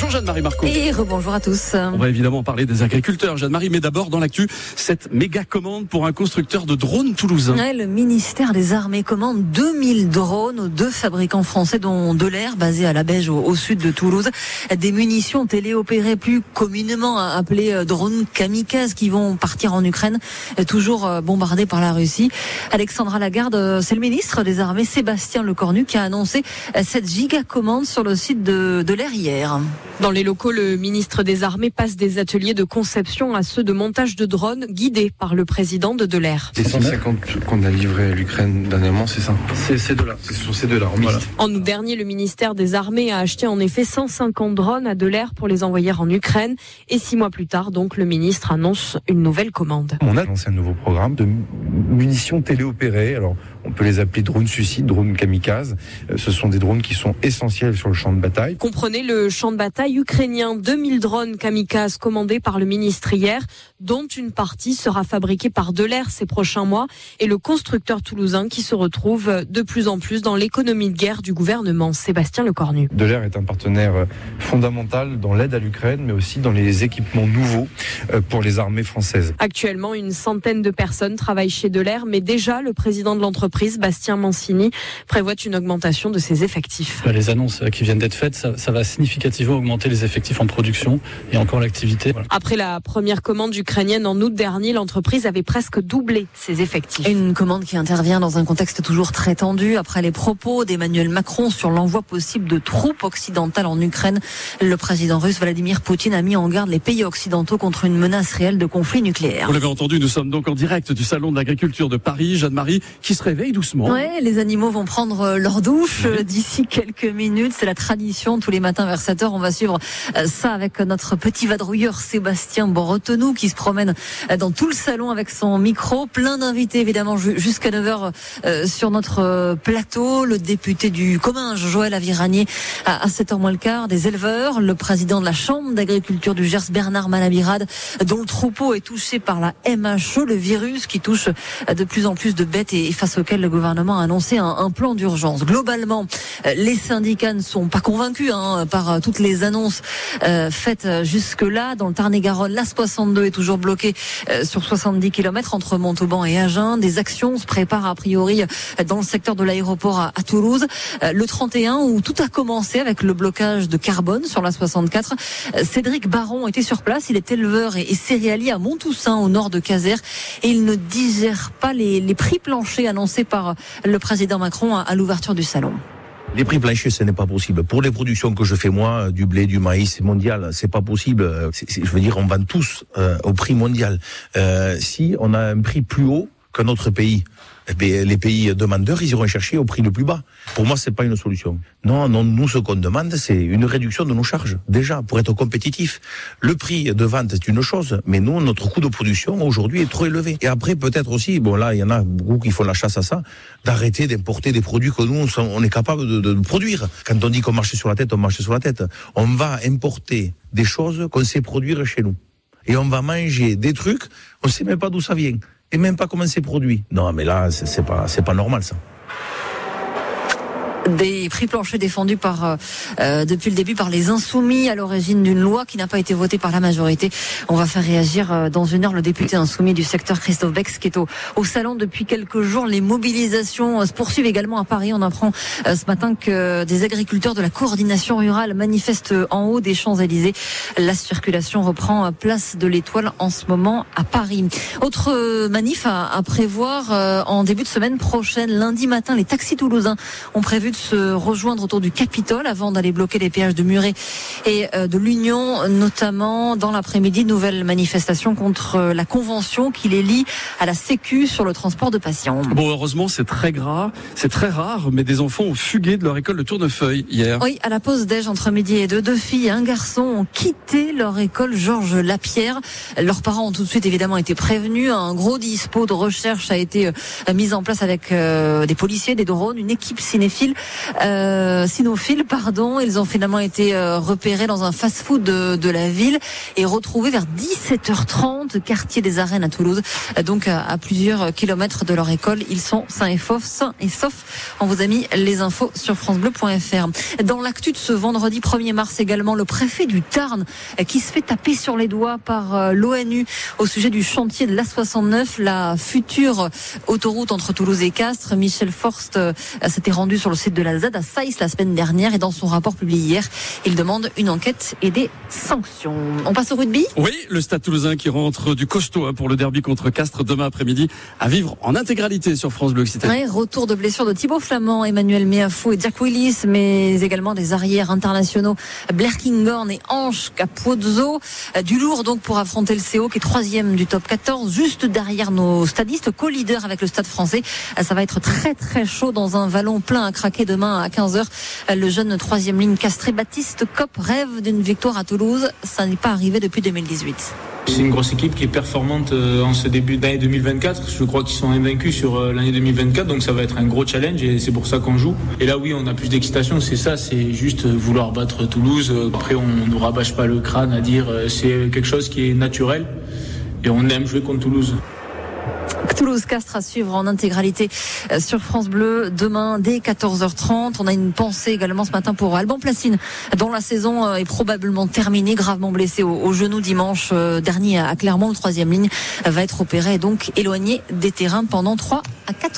Bonjour Jeanne-Marie Marco. Et rebonjour à tous. On va évidemment parler des agriculteurs, Jeanne-Marie, mais d'abord dans l'actu, cette méga commande pour un constructeur de drones toulousain. Ouais, le ministère des Armées commande 2000 drones aux deux fabricants français, dont Delair, basé à la Beige au, au sud de Toulouse. Des munitions téléopérées plus communément appelées euh, drones kamikazes qui vont partir en Ukraine, euh, toujours euh, bombardés par la Russie. Alexandra Lagarde, c'est le ministre des Armées, Sébastien Lecornu, qui a annoncé cette giga commande sur le site de, de l'air hier. Dans les locaux, le ministre des Armées passe des ateliers de conception à ceux de montage de drones guidés par le président de Delair. Les 150 qu'on a livrés à l'Ukraine dernièrement, c'est ça? C'est ces deux-là. C'est sur ces deux-là. Voilà. En août dernier, le ministère des Armées a acheté en effet 150 drones à Delair pour les envoyer en Ukraine. Et six mois plus tard, donc, le ministre annonce une nouvelle commande. On a lancé un nouveau programme de munitions téléopérées. Alors, on peut les appeler drones suicides, drones kamikazes. Euh, Ce sont des drones qui sont essentiels sur le champ de bataille. Comprenez le champ de bataille ukrainien. 2000 drones kamikazes commandés par le ministre hier, dont une partie sera fabriquée par Delair ces prochains mois et le constructeur toulousain qui se retrouve de plus en plus dans l'économie de guerre du gouvernement. Sébastien Lecornu. Delair est un partenaire euh, fondamental dans l'aide à l'Ukraine, mais aussi dans les équipements nouveaux euh, pour les armées françaises. Actuellement, une centaine de personnes travaillent chez Delair, mais déjà le président de l'entreprise, Bastien Mancini, prévoit une augmentation de ses effectifs. Les annonces qui viennent d'être faites, ça, ça, va significativement augmenter les effectifs en production et encore l'activité. Voilà. Après la première commande ukrainienne en août dernier, l'entreprise avait presque doublé ses effectifs. Une commande qui intervient dans un contexte toujours très tendu après les propos d'Emmanuel Macron sur l'envoi possible de troupes occidentales en Ukraine. Le président russe Vladimir Poutine a mis en garde les pays occidentaux contre une menace réelle de conflit nucléaire. Vous l'avez entendu, nous sommes donc en direct du salon de l'agriculture de Paris. Jeanne-Marie qui se réveille doucement. Ouais, les animaux vont prendre leur douche oui. d'ici quelques minutes. C'est la tradition. Tous les matins vers 7 heures, on va suivre ça avec notre petit vadrouilleur Sébastien Bretonneau qui se promène dans tout le salon avec son micro. Plein d'invités évidemment jusqu'à 9 heures sur notre plateau. Le député du Comminges, Joël Aviranier, à 7 h moins le quart. Des éleveurs, le président de la Chambre d'agriculture du Gers, Bernard Malabirade, dont le troupeau est touché par la MHE, le virus qui touche de plus en plus de bêtes et face auquel le gouvernement a annoncé un, plan d'urgence. Globalement, les syndicats ne sont pas convaincus hein, par toutes les annonces euh, faites jusque-là. Dans le Tarn-et-Garonne, la 62 est toujours bloquée euh, sur 70 km entre Montauban et Agen. Des actions se préparent a priori dans le secteur de l'aéroport à, Toulouse. Euh, le 31 où tout a commencé avec le blocage de carbone sur la 64. Cédric Baron était sur place. Il est éleveur et, et céréalier à Monttoussaint au nord de Caser et il ne digère pas les, les prix planchers annoncés par le président Macron à, l'ouverture du salon. Les prix planchers, ce n'est pas possible. Pour les productions que je fais moi, du blé, du maïs mondial, c'est pas possible. Est, je veux dire, on vend tous euh, au prix mondial. Euh, si on a un prix plus haut qu'un autre pays, eh les pays demandeurs, ils iront chercher au prix le plus bas. Pour moi, c'est pas une solution. Non, non, nous, ce qu'on demande, c'est une réduction de nos charges. Déjà, pour être compétitif. Le prix de vente, c'est une chose, mais nous, notre coût de production, aujourd'hui, est trop élevé. Et après, peut-être aussi, bon, là, il y en a beaucoup qui font la chasse à ça, d'arrêter d'importer des produits que nous, on est capable de, de, produire. Quand on dit qu'on marche sur la tête, on marche sur la tête. On va importer des choses qu'on sait produire chez nous. Et on va manger des trucs, on sait même pas d'où ça vient et même pas comment c'est produit. Non, mais là, c'est pas, c'est pas normal ça des prix planchers défendus par euh, depuis le début par les insoumis à l'origine d'une loi qui n'a pas été votée par la majorité. On va faire réagir euh, dans une heure le député insoumis du secteur Christophe Bex qui est au, au salon depuis quelques jours. Les mobilisations euh, se poursuivent également à Paris. On apprend ce matin que des agriculteurs de la coordination rurale manifestent en haut des Champs-Élysées. La circulation reprend place de l'Étoile en ce moment à Paris. Autre manif à, à prévoir en début de semaine prochaine, lundi matin, les taxis toulousains ont prévu se rejoindre autour du Capitole avant d'aller bloquer les péages de Muret et de l'Union, notamment dans l'après-midi. Nouvelle manifestation contre la convention qui les lie à la Sécu sur le transport de patients. Bon, heureusement, c'est très gras, c'est très rare, mais des enfants ont fugué de leur école de Tournefeuille hier. Oui, à la pause déj entre midi et deux, deux filles et un garçon ont quitté leur école Georges Lapierre. Leurs parents ont tout de suite évidemment été prévenus. Un gros dispo de recherche a été mis en place avec des policiers, des drones, une équipe cinéphile euh, cynophiles, pardon. Ils ont finalement été euh, repérés dans un fast-food de, de, la ville et retrouvés vers 17h30, quartier des Arènes à Toulouse, donc à, plusieurs kilomètres de leur école. Ils sont sains et saufs, sains et saufs. On vous a mis les infos sur francebleu.fr. Dans l'actu de ce vendredi 1er mars également, le préfet du Tarn qui se fait taper sur les doigts par l'ONU au sujet du chantier de l'A69, la future autoroute entre Toulouse et Castres. Michel Forst s'était rendu sur le site la ZAD à Saïs la semaine dernière et dans son rapport publié hier, il demande une enquête et des sanctions. On passe au rugby? Oui, le Stade toulousain qui rentre du costaud hein, pour le derby contre Castres demain après-midi à vivre en intégralité sur France Bleu Occitanie. retour de blessure de Thibaut Flamand, Emmanuel Meafou et Jack Willis, mais également des arrières internationaux Blair Kinghorn et Ange Capozzo. Du lourd donc pour affronter le CO qui est troisième du top 14, juste derrière nos stadistes, co-leader avec le Stade français. Ça va être très très chaud dans un vallon plein à craquer demain à 15h. Le jeune troisième ligne castré Baptiste Cop rêve d'une victoire à Toulouse. Ça n'est pas arrivé depuis 2018. C'est une grosse équipe qui est performante euh, en ce début d'année 2024. Je crois qu'ils sont invaincus sur euh, l'année 2024, donc ça va être un gros challenge et c'est pour ça qu'on joue. Et là, oui, on a plus d'excitation, c'est ça, c'est juste vouloir battre Toulouse. Après, on ne rabâche pas le crâne à dire euh, c'est quelque chose qui est naturel et on aime jouer contre Toulouse. Toulouse Castres à suivre en intégralité euh, sur France Bleu demain dès 14h30. On a une pensée également ce matin pour Alban Placine dont la saison euh, est probablement terminée, gravement blessé au, genou dimanche euh, dernier à Clermont. Le troisième ligne va être opéré et donc éloigné des terrains pendant 3 à 4